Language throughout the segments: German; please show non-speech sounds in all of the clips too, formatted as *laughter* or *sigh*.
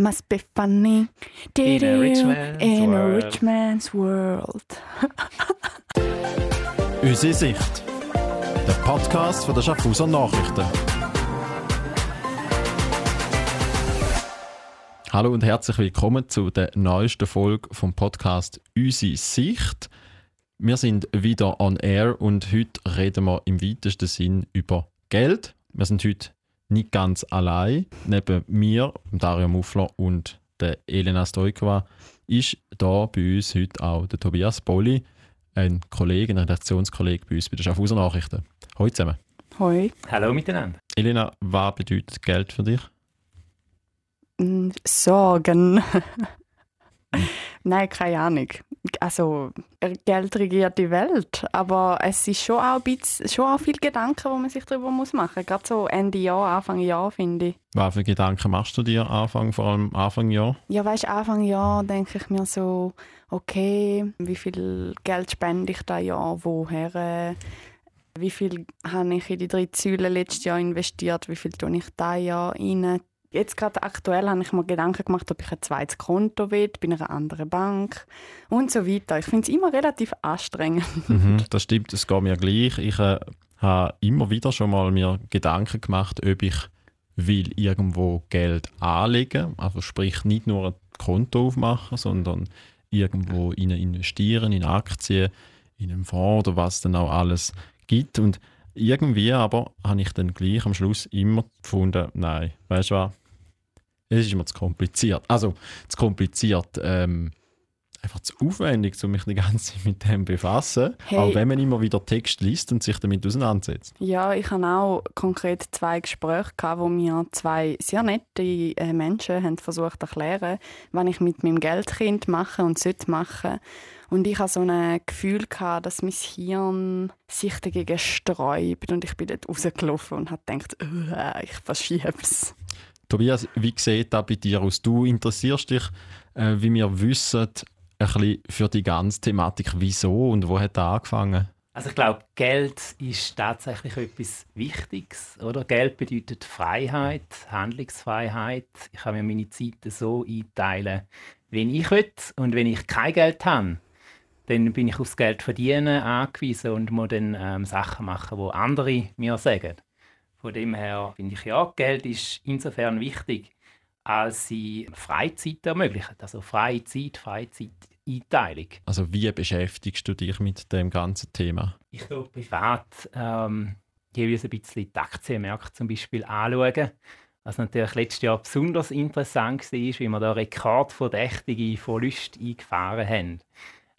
Must be funny. In a rich man's In a world. rich man's world. *laughs* Unsere Sicht. Der Podcast von der Schaffhauser Nachrichten. Hallo und herzlich willkommen zu der neuesten Folge vom Podcast Unsere Sicht. Wir sind wieder on air und heute reden wir im weitesten Sinn über Geld. Wir sind heute nicht ganz allein. Neben mir, Dario Muffler und der Elena Stoikova ist da bei uns heute auch der Tobias Bolli, ein Kollege, ein Redaktionskollege bei uns bei den Schaffhauser Nachrichten. Hallo zusammen. Hoi. Hallo miteinander. Elena, was bedeutet Geld für dich? Mm, Sorgen. *laughs* *laughs* Nein, keine Ahnung. Also, Geld regiert die Welt, aber es ist schon auch, ein bisschen, schon auch viel Gedanken, wo man sich darüber muss machen muss. Gerade so Ende Jahr, Anfang Jahr, finde ich. Was für Gedanken machst du dir Anfang, vor allem Anfang Jahr? Ja, weißt Anfang Jahr denke ich mir so, okay, wie viel Geld spende ich da Jahr, woher? Wie viel habe ich in die drei Säulen letztes Jahr investiert? Wie viel tue ich da Jahr rein? Jetzt gerade aktuell habe ich mir Gedanken gemacht, ob ich ein zweites Konto will, bei einer anderen Bank und so weiter. Ich finde es immer relativ anstrengend. *laughs* Mhm, das stimmt, es geht mir gleich. Ich äh, habe immer wieder schon mal mir Gedanken gemacht, ob ich will irgendwo Geld anlegen, also sprich nicht nur ein Konto aufmachen, sondern irgendwo in investieren, in Aktien, in einen Fonds oder was dann auch alles gibt. Und irgendwie aber habe ich dann gleich am Schluss immer gefunden, nein, weißt du was, es ist immer zu kompliziert. Also zu kompliziert, ähm, einfach zu aufwendig, um mich die ganze Zeit mit dem zu befassen. Hey. Auch wenn man immer wieder Text liest und sich damit auseinandersetzt. Ja, ich habe auch konkret zwei Gespräche gehabt, wo mir zwei sehr nette äh, Menschen haben versucht zu erklären, was ich mit meinem Geldkind mache und sollte machen. Und ich hatte so ein Gefühl, gehabt, dass mein Hirn sich dagegen sträubt. Und ich bin dort rausgelaufen und habe gedacht, «Uah, ich verschiebe es. Tobias, wie sieht das bei dir aus? Du interessierst dich, äh, wie wir wissen, ein bisschen für die ganze Thematik. Wieso und wo hat das angefangen? Also ich glaube, Geld ist tatsächlich etwas Wichtiges, oder? Geld bedeutet Freiheit, Handlungsfreiheit. Ich kann mir meine Zeiten so einteilen, wenn ich will. Und wenn ich kein Geld habe, dann bin ich aufs Geld verdienen angewiesen und muss dann ähm, Sachen machen, wo andere mir sagen. Von dem her finde ich ja, Geld ist insofern wichtig, als sie Freizeit ermöglichen. Also freie Zeit, Freizeiteinteilung. Also wie beschäftigst du dich mit dem ganzen Thema? Ich tue privat ähm, jeweils ein bisschen die Aktienmärkte zum Beispiel anschauen. Was natürlich letztes Jahr besonders interessant war, wie wir da rekordverdächtige Verluste eingefahren haben.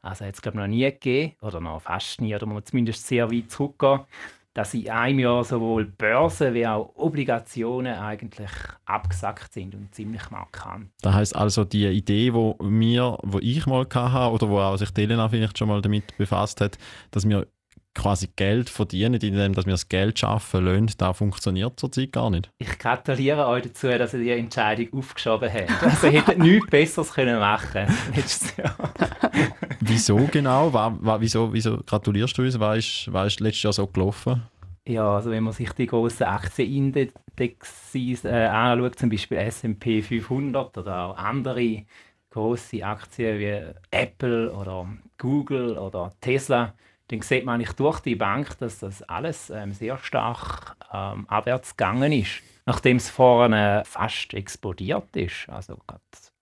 Also hat es glaube ich noch nie gegeben, oder noch fast nie, oder man muss zumindest sehr weit zurückgehen, dass in einem Jahr sowohl Börsen wie auch Obligationen eigentlich abgesackt sind und ziemlich markant. Das heißt also die Idee, wo mir, wo ich mal hatte oder wo auch sich die Elena vielleicht schon mal damit befasst hat, dass wir quasi Geld verdienen, indem dass wir das Geld schaffen lassen, da funktioniert zurzeit gar nicht. Ich gratuliere euch dazu, dass ihr die Entscheidung aufgeschoben habt. Also ihr hättet nichts Besseres können machen *laughs* letztes *laughs* Jahr. Wieso genau? Wa, wa, wieso, wieso gratulierst du uns? Was ist, was ist letztes Jahr so gelaufen? Ja, also wenn man sich die grossen Aktienindexes äh, anschaut, zum Beispiel S&P 500 oder auch andere große Aktien wie Apple oder Google oder Tesla, dann sieht man eigentlich durch die Bank, dass das alles ähm, sehr stark ähm, abwärts gegangen ist. Nachdem es vorne fast explodiert ist, also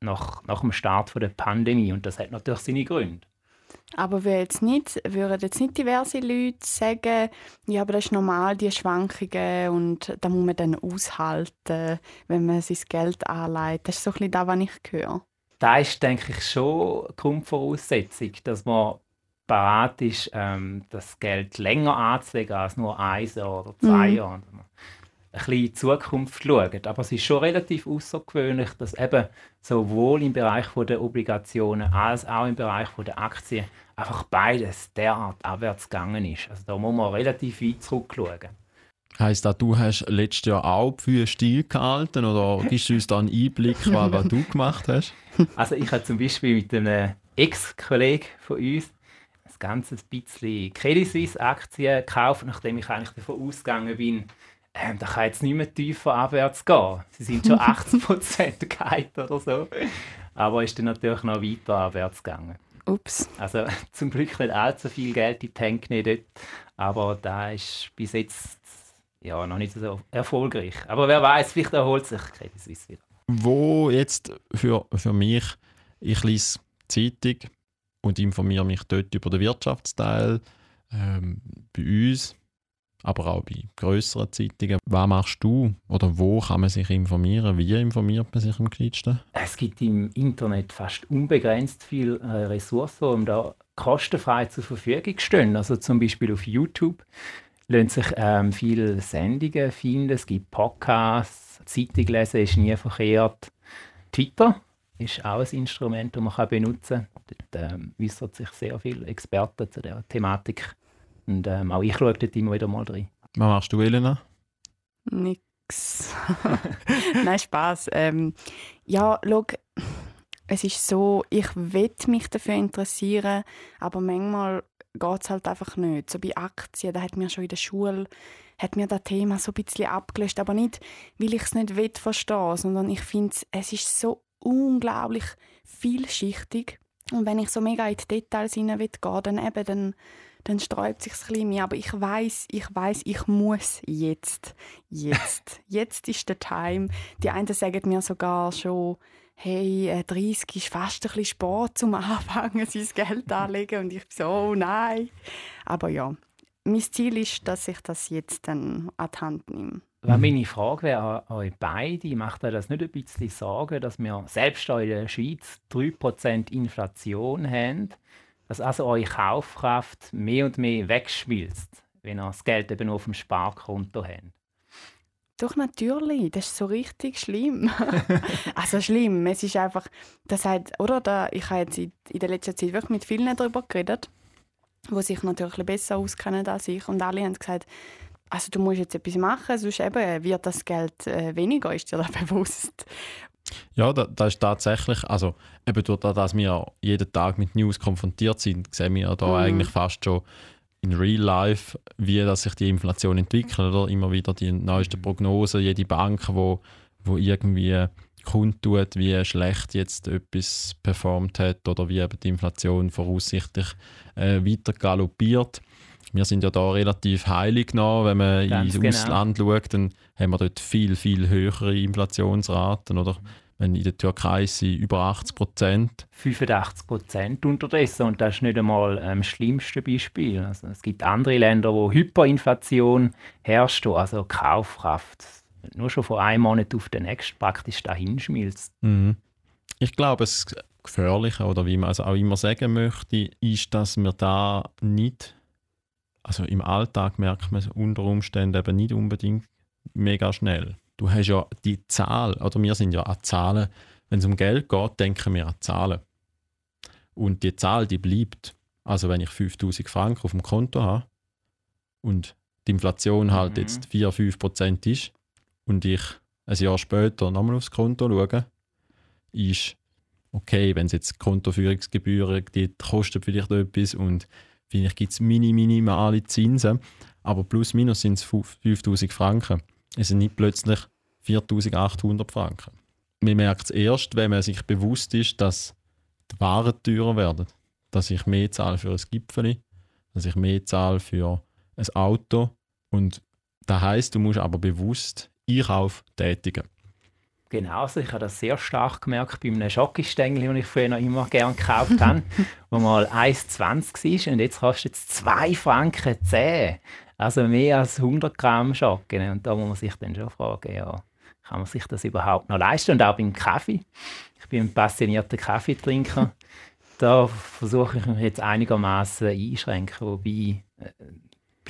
nach, nach dem Start von der Pandemie. Und das hat natürlich seine Gründe. Aber wir jetzt nicht, würden jetzt nicht diverse Leute sagen, ja, aber das ist normal, die Schwankungen und da muss man dann aushalten, wenn man sein Geld anlegt. Das ist so ein bisschen das, was ich höre. da ist, denke ich, schon Grundvoraussetzung, dass man bereit ist, ähm, das Geld länger anzulegen als nur ein Jahr oder zwei Mhm. Jahre. Ein bisschen in die Zukunft schaut. Aber es ist schon relativ außergewöhnlich, dass eben sowohl im Bereich von der Obligationen als auch im Bereich von der Aktien einfach beides derart abwärts gegangen ist. Also da muss man relativ weit zurückschauen. Heißt das, du hast letztes Jahr auch für still gehalten oder gibst du uns da einen Einblick, was, was du gemacht hast? Also ich habe zum Beispiel mit einem Ex-Kollegen von uns ein ganzes bisschen Credit Suisse Aktien gekauft, nachdem ich eigentlich davon ausgegangen bin, ähm, da kann jetzt nicht mehr tiefer abwärts gehen. Sie sind schon *laughs* 80% gehalten oder so. Aber ist dann natürlich noch weiter abwärts gegangen. Ups. Also *laughs* zum Glück nicht allzu viel Geld in die Hände dort. Aber da ist bis jetzt ja, noch nicht so erfolgreich. Aber wer weiß, vielleicht erholt sich Credit Suisse wieder. Wo jetzt für, für mich, ich lese Zeitung und informiere mich dort über den Wirtschaftsteil. Ähm, bei uns aber auch bei größeren Zeitungen. Was machst du oder wo kann man sich informieren? Wie informiert man sich am kleinsten? Es gibt im Internet fast unbegrenzt viele äh, Ressourcen, die da kostenfrei zur Verfügung stehen. Also zum Beispiel auf YouTube lassen sich ähm, viele Sendungen finden. Es gibt Podcasts, Zeitung lesen ist nie verkehrt. Twitter ist auch ein Instrument, das man benutzen kann. Dort ähm, äußert sich sehr viele Experten zu der Thematik. Und ähm, auch ich schaue dort immer wieder mal rein. Was machst du, Elena? Nix. *laughs* Nein, Spaß. Ähm, ja, schau, es ist so, ich will mich dafür interessieren, aber manchmal geht es halt einfach nicht. So bei Aktien, da hat mir schon in der Schule hat mir das Thema so ein bisschen abgelöst, aber nicht, weil ich es nicht will verstehen, sondern ich finde, es ist so unglaublich vielschichtig und wenn ich so mega in die Details hinein will gehen, dann eben dann dann sträubt sich ein bisschen mehr. Aber ich weiß, ich weiß, ich muss jetzt, jetzt, *laughs* jetzt ist der Time. Die einen sagen mir sogar schon, hey, 30 äh, ist fast ein bisschen Sport zum *laughs* Anfangen, sein Geld anlegen. Und ich so, oh nein. Aber ja, mein Ziel ist, dass ich das jetzt dann an die Hand nehme. Wenn meine Frage wäre an euch beide, macht euch das nicht ein bisschen Sorgen, dass wir selbst in der Schweiz 3% Inflation haben? dass also eure Kaufkraft mehr und mehr wegschmilzt, wenn ihr das Geld eben auf dem Sparkonto habt. Doch, natürlich. Das ist so richtig schlimm. *laughs* also schlimm. Es ist einfach, das hat, oder? Da, ich habe jetzt in, in der letzten Zeit wirklich mit vielen darüber geredet, die sich natürlich besser auskennen als ich. Und alle haben gesagt, also du musst jetzt etwas machen, sonst eben wird das Geld äh, weniger, ist dir da *laughs* bewusst. Ja, das da ist tatsächlich, also eben durch das, dass wir jeden Tag mit News konfrontiert sind, sehen wir da mhm. eigentlich fast schon in Real Life, wie dass sich die Inflation entwickelt. Oder? Immer wieder die neuesten Prognosen, jede Bank, wo, wo irgendwie kundtut, wie schlecht jetzt etwas performt hat oder wie eben die Inflation voraussichtlich äh, weiter galoppiert. Wir sind ja da relativ heilig noch, wenn man Ganz ins genau. Ausland schaut, dann haben wir dort viel, viel höhere Inflationsraten. Oder wenn in der Türkei sind über 80 Prozent. 85 Prozent unterdessen. Und das ist nicht einmal ähm, das schlimmste Beispiel. Also, es gibt andere Länder, wo Hyperinflation herrscht, also Kaufkraft nur schon von einem Monat auf den nächsten praktisch dahin schmilzt. Mhm. Ich glaube, das Gefährliche, oder wie man es auch immer sagen möchte, ist, dass wir da nicht also im Alltag merkt man es unter Umständen eben nicht unbedingt mega schnell. Du hast ja die Zahl, oder wir sind ja an Zahlen, wenn es um Geld geht, denken wir an Zahlen. Und die Zahl, die bleibt. Also wenn ich 5000 Franken auf dem Konto habe und die Inflation halt mhm. jetzt 4-5 Prozent ist und ich ein Jahr später nochmal aufs Konto schaue, ist okay, wenn es jetzt Kontoführungsgebühren die kosten vielleicht etwas und Vielleicht gibt es mini, minimale Zinsen, aber plus minus sind es 5000 Franken. Es sind nicht plötzlich 4800 Franken. Man merkt es erst, wenn man sich bewusst ist, dass die Waren teurer werden. Dass ich mehr zahle für ein Gipfel, dass ich mehr zahle für ein Auto. Und das heisst, du musst aber bewusst Einkauf tätigen. Genau, also ich habe das sehr stark gemerkt bei einem Schokostängel, den ich früher noch immer gerne gekauft habe, wo mal 1,20 war und jetzt kostet es 2 Franken 10. Also mehr als 100 Gramm Schokolade. Und da muss man sich dann schon fragen, ja, kann man sich das überhaupt noch leisten? Und auch beim Kaffee. Ich bin ein passionierter Kaffeetrinker. da versuche ich mich jetzt einigermaßen einschränken, wobei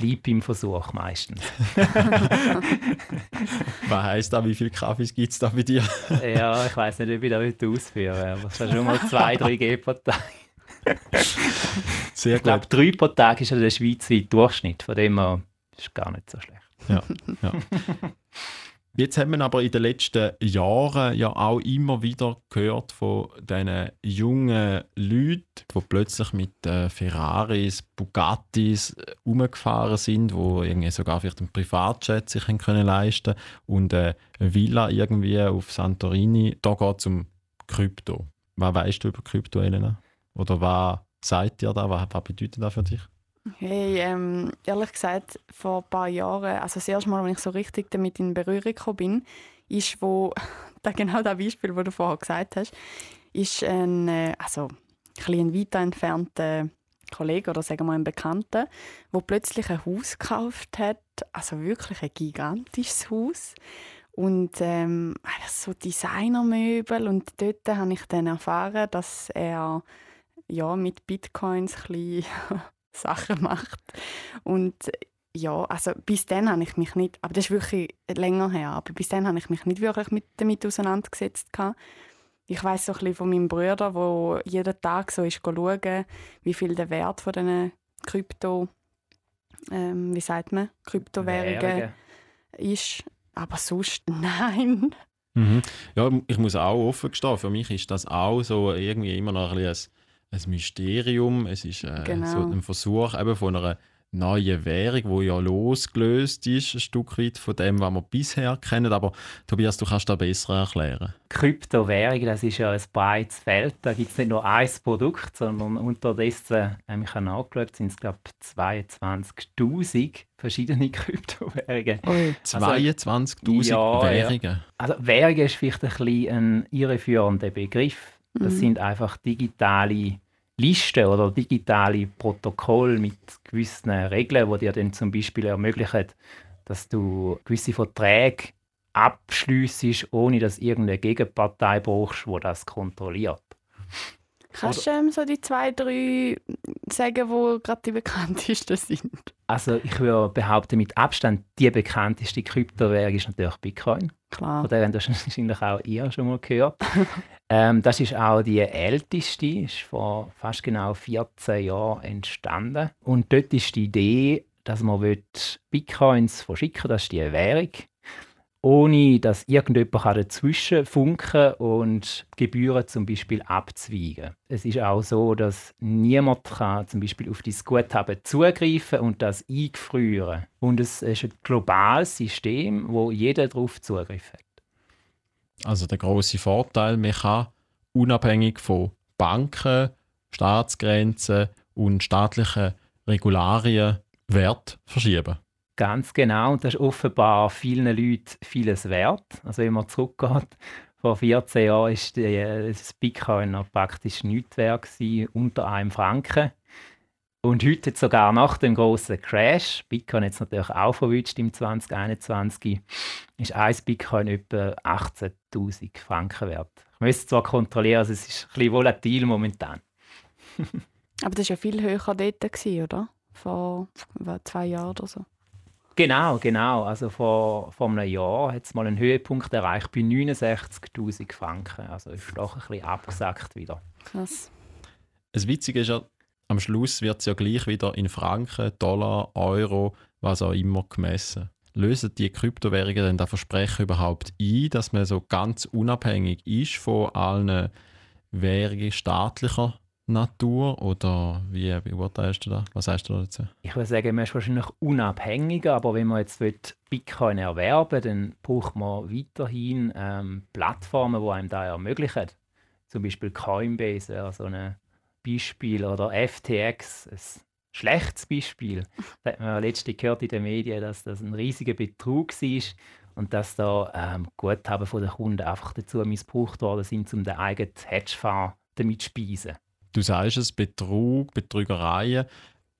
bleibt beim Versuch meistens. *laughs* Was heisst das? Wie viele Kaffees gibt es da bei dir? *laughs* ja, ich weiß nicht, ob ich das ausführen aber es sind schon mal zwei, drei G pro Tag. Sehr ich glaube, drei pro Tag ist ja der schweizweite Durchschnitt. Von dem her ist gar nicht so schlecht. Ja, ja. *laughs* Jetzt haben wir aber in den letzten Jahren ja auch immer wieder gehört von diesen jungen Leuten, die plötzlich mit äh, Ferraris, Bugattis äh, umgefahren sind, wo irgendwie sogar vielleicht einen Privatjet sich haben können und äh, eine Villa irgendwie auf Santorini. Da geht es um Krypto. Was weißt du über Krypto, Elena? Oder was sagt dir da? Was bedeutet das für dich? Hey, ähm, ehrlich gesagt, vor ein paar Jahren, also das erste Mal, als ich so richtig damit in Berührung gekommen bin, ist, wo, *laughs* da genau das Beispiel, das du vorher gesagt hast, ist ein, äh, also ein weiter entfernter Kollege oder sagen wir ein Bekannter, der plötzlich ein Haus gekauft hat, also wirklich ein gigantisches Haus. Und ähm, so Designermöbel und dort habe ich dann erfahren, dass er ja, mit Bitcoins ein *laughs* Sachen macht. Und ja, also bis dann habe ich mich nicht, aber das ist wirklich länger her, aber bis dann habe ich mich nicht wirklich mit, damit auseinandergesetzt. Ich weiß so ein bisschen von meinem Bruder, der jeden Tag so ist schauen, wie viel der Wert von diesen Krypto, ähm, wie sagt man, Kryptowährungen ist. Aber sonst *laughs* nein. Mhm. Ja, ich muss auch offen gestehen, für mich ist das auch so irgendwie immer noch ein bisschen ein Mysterium. Es ist äh, genau. so ein Versuch eben von einer neuen Währung, die ja losgelöst ist, ein Stück weit von dem, was wir bisher kennen. Aber Tobias, du kannst das besser erklären. Kryptowährung, das ist ja ein breites Feld. Da gibt es nicht nur ein Produkt, sondern unterdessen, ähm, ich habe nachgeschaut, sind es, glaube ich, 22'000 verschiedene *laughs* Kryptowährungen. Oh, 22'000 also, ja, Währungen? Ja. Also Währung ist vielleicht ein, bisschen ein irreführender Begriff. Das mhm. sind einfach digitale Listen oder digitale Protokolle mit gewissen Regeln, die dir dann zum Beispiel ermöglichen, dass du gewisse Verträge abschließt, ohne dass irgendeine Gegenpartei brauchst, die das kontrolliert. Kannst du ähm, so die zwei, drei sagen, wo gerade die bekanntesten *laughs* sind? Also ich würde behaupten, mit Abstand die bekannteste Kryptowährung ist natürlich Bitcoin. Klar. Von der haben wahrscheinlich auch ihr schon mal gehört. *laughs* ähm, das ist auch die älteste, ist vor fast genau 14 Jahren entstanden. Und dort ist die Idee, dass man Bitcoins verschicken das ist die Währung ohne dass irgendjemand dazwischen funken und Gebühren zum Beispiel abzweigen. Es ist auch so, dass niemand kann zum Beispiel auf dein Guthaben zugreifen und das eingefrieren. Und es ist ein globales System, wo jeder darauf Zugriff hat. Also der große Vorteil, man kann unabhängig von Banken, Staatsgrenzen und staatlichen Regularien Wert verschieben. Ganz genau. Und das ist offenbar vielen Leuten vieles wert. Also wenn man zurückgeht, vor 14 Jahren war das Bitcoin noch praktisch nichts wert, gewesen, unter einem Franken. Und heute sogar nach dem großen Crash, Bitcoin jetzt natürlich auch verwünscht im 2021, ist ein Bitcoin etwa 18.000 Franken wert. Ich müsste zwar kontrollieren, also es ist ein bisschen volatil momentan. *laughs* Aber das war ja viel höher dort, oder? Vor zwei Jahren oder so. Genau, genau. Also vor, vor einem Jahr hat es mal einen Höhepunkt erreicht bei 69'000 Franken. Also ist doch ein bisschen abgesackt wieder. Krass. Das Witzige ist ja, am Schluss wird es ja gleich wieder in Franken, Dollar, Euro, was auch immer gemessen. Lösen die Kryptowährungen denn das Versprechen überhaupt ein, dass man so ganz unabhängig ist von allen Währungen staatlicher Natur oder wie beurteilst du das? Was sagst du dazu? Ich würde sagen, man ist wahrscheinlich unabhängiger, aber wenn man jetzt Bitcoin erwerben will, dann braucht man weiterhin ähm, Plattformen, die einem das ermöglichen. Zum Beispiel Coinbase wäre so ein Beispiel oder FTX, ein schlechtes Beispiel. Da hat man letztens gehört in den Medien, dass das ein riesiger Betrug war und dass da ähm, Guthaben den Kunden einfach dazu missbraucht worden sind, um den eigenen Hedgefonds damit zu speisen du sagst es, Betrug, Betrügereien,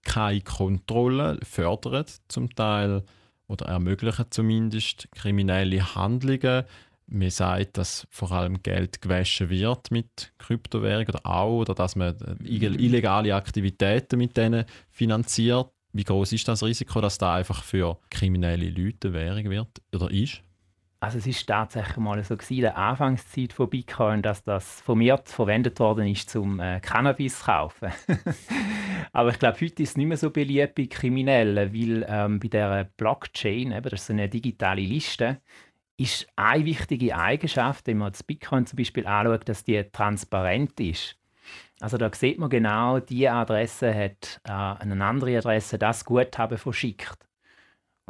keine Kontrolle fördern zum Teil oder ermöglichen zumindest kriminelle Handlungen. Man sagt, dass vor allem Geld gewaschen wird mit Kryptowährungen oder auch, oder dass man äh, illegale Aktivitäten mit denen finanziert. Wie groß ist das Risiko, dass da einfach für kriminelle Leute Währung wird oder ist? Also es ist tatsächlich mal so gewesen, in der Anfangszeit von Bitcoin, dass das vermehrt verwendet worden ist zum äh, Cannabis kaufen. *laughs* Aber ich glaube, heute ist es nicht mehr so beliebt bei Kriminellen, weil ähm, bei der Blockchain, eben, das ist so eine digitale Liste, ist eine wichtige Eigenschaft, wenn man das Bitcoin zum Beispiel anschaut, dass die transparent ist. Also da sieht man genau, die Adresse hat äh, eine andere Adresse das Guthaben verschickt.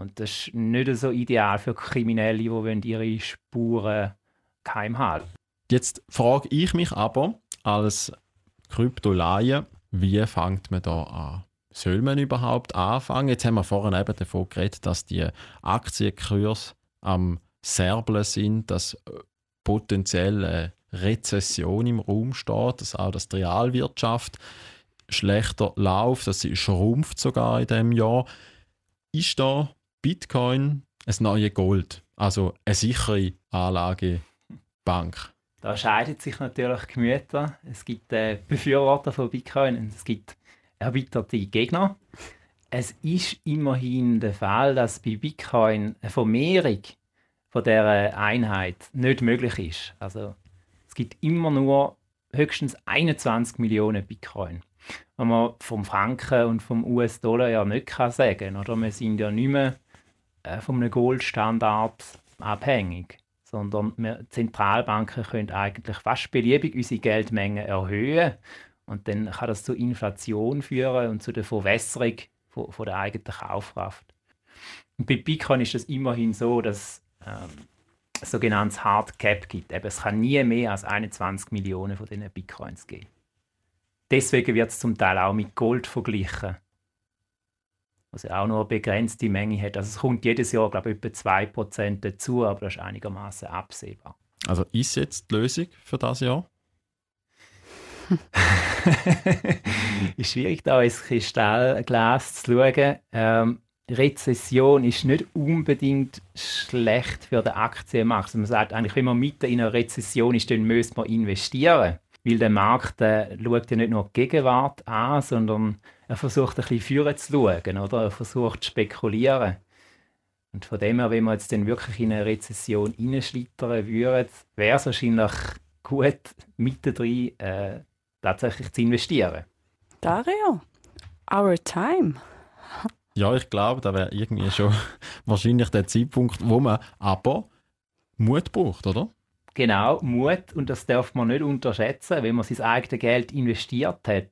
Und das ist nicht so ideal für Kriminelle, die ihre Spuren geheim halten. Jetzt frage ich mich aber als Kryptolaie, wie fängt man da an? Soll man überhaupt anfangen? Jetzt haben wir vorhin eben davon geredet, dass die Aktienkurse am Serblen sind, dass äh, potenziell eine Rezession im Raum steht, dass auch dass die Realwirtschaft schlechter läuft, dass sie schrumpft sogar in dem Jahr. Ist da Bitcoin ein neues Gold, also eine sichere Anlagebank? Da scheiden sich natürlich Gemüter. Es gibt äh, Befürworter von Bitcoin und es gibt erbitterte Gegner. Es ist immerhin der Fall, dass bei Bitcoin eine Vermehrung von der Einheit nicht möglich ist. Also es gibt immer nur höchstens 21 Millionen Bitcoin. Was man vom Franken und vom US-Dollar ja nicht kann sagen oder Wir sind ja nicht mehr äh, von einem Goldstandard abhängig, sondern wir Zentralbanken können eigentlich fast beliebig unsere Geldmenge erhöhen und dann kann das zu Inflation führen und zu der Verwässerung von, von der eigenen Kaufkraft. Und bei Bitcoin ist es immerhin so, dass ähm, ein sogenanntes Hard Cap gibt. Eben, es kann nie mehr als 21 Millionen von diesen Bitcoins geben. Deswegen wird es zum Teil auch mit Gold verglichen, was ja auch nur eine begrenzte Menge hat. Also es kommt jedes Jahr, glaube ich, etwa 2% dazu, aber das ist einigermaßen absehbar. Also ist jetzt die Lösung für das Jahr? *laughs* ist schwierig, da ins Kristallglas zu schauen. Ähm, Rezession ist nicht unbedingt schlecht für den Aktienmarkt. Also man sagt eigentlich, wenn man mitten in einer Rezession ist, dann müsste man investieren. Weil der Markt äh, schaut ja nicht nur die Gegenwart an, sondern er versucht ein bisschen führen zu schauen, oder? Er versucht zu spekulieren. Und von dem her, wenn wir jetzt dann wirklich in eine Rezession hineinschlittern würden, wäre es wahrscheinlich gut, mittendrin äh, tatsächlich zu investieren. Dario, our time. Ja, ich glaube, da wäre irgendwie schon *laughs* wahrscheinlich der Zeitpunkt, wo man aber Mut braucht, oder? Genau, Mut. Und das darf man nicht unterschätzen, wenn man sein eigenes Geld investiert hat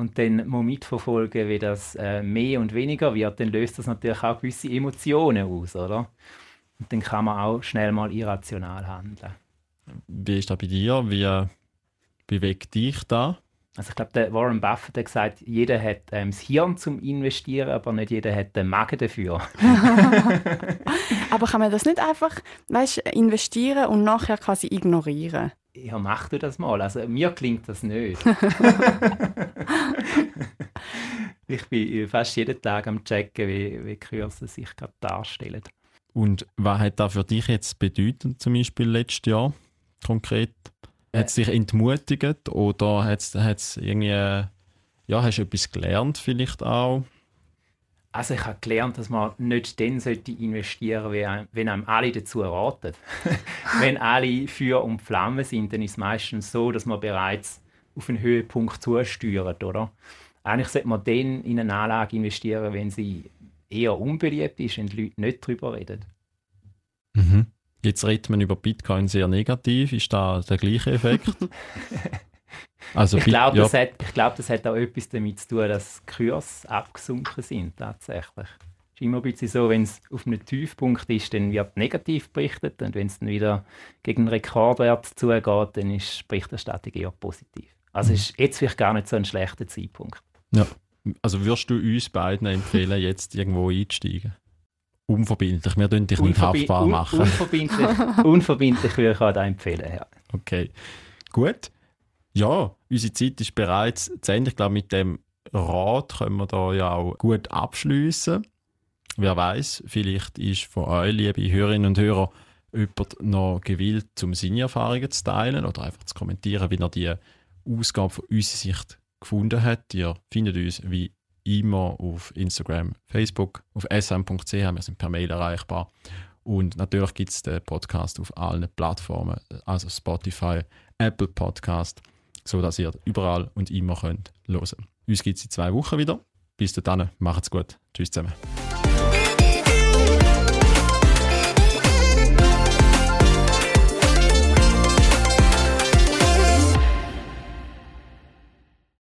und dann mal mitverfolgen, wie das äh, mehr und weniger wird, dann löst das natürlich auch gewisse Emotionen aus, oder? Und dann kann man auch schnell mal irrational handeln. Wie ist das bei dir? Wie bewegt dich da? Also ich glaube, der Warren Buffett hat gesagt, jeder hat ähm, das Hirn zum Investieren, aber nicht jeder hat den Magen dafür. *laughs* aber kann man das nicht einfach weißt, investieren und nachher quasi ignorieren? Ja, mach du das mal. Also mir klingt das nicht. *laughs* *laughs* ich bin fast jeden Tag am checken, wie, wie Kurse sich gerade darstellen. Und was hat das für dich jetzt bedeutet, zum Beispiel letztes Jahr konkret? Hat es dich entmutigt oder hat es irgendwie, ja, hast du etwas gelernt vielleicht auch? Also ich habe gelernt, dass man nicht dann sollte investieren sollte, wenn einem alle dazu raten. *laughs* wenn alle für und Flamme sind, dann ist es meistens so, dass man bereits auf einen Höhepunkt zusteuert, oder? Eigentlich sollte man dann in eine Anlage investieren, wenn sie eher unbeliebt ist und die Leute nicht darüber reden. Mhm. Jetzt redet man über Bitcoin sehr negativ. Ist da der gleiche Effekt? *laughs* also, ich glaube, ja. das, glaub, das hat auch etwas damit zu tun, dass die Kurse abgesunken sind, tatsächlich. Es ist immer ein bisschen so, wenn es auf einem Tiefpunkt ist, dann wird negativ berichtet und wenn es dann wieder gegen einen Rekordwert zugeht, dann ist die Berichterstattung eher positiv. Also mhm. ist jetzt vielleicht gar nicht so ein schlechter Zeitpunkt. Ja. Also würdest du uns beiden empfehlen, jetzt irgendwo einzusteigen? Unverbindlich, wir dürfen dich nicht haftbar machen. unverbindlich, unverbindlich würde ich auch empfehlen, ja. Okay, gut. Ja, unsere Zeit ist bereits zu Ende. Ich glaube, mit dem Rat können wir da ja auch gut abschließen. Wer weiß, vielleicht ist von euch, liebe Hörerinnen und Hörer, jemand noch gewillt, um seine Erfahrungen zu teilen oder einfach zu kommentieren, wie er die Ausgabe von unserer Sicht gefunden hat. Ihr findet uns wie immer auf Instagram, Facebook, auf sm.ch. Wir sind per Mail erreichbar. Und natürlich gibt es den Podcast auf allen Plattformen, also Spotify, Apple Podcast, sodass ihr überall und immer könnt hören. Uns gibt es in zwei Wochen wieder. Bis dahin, macht's gut. Tschüss zusammen.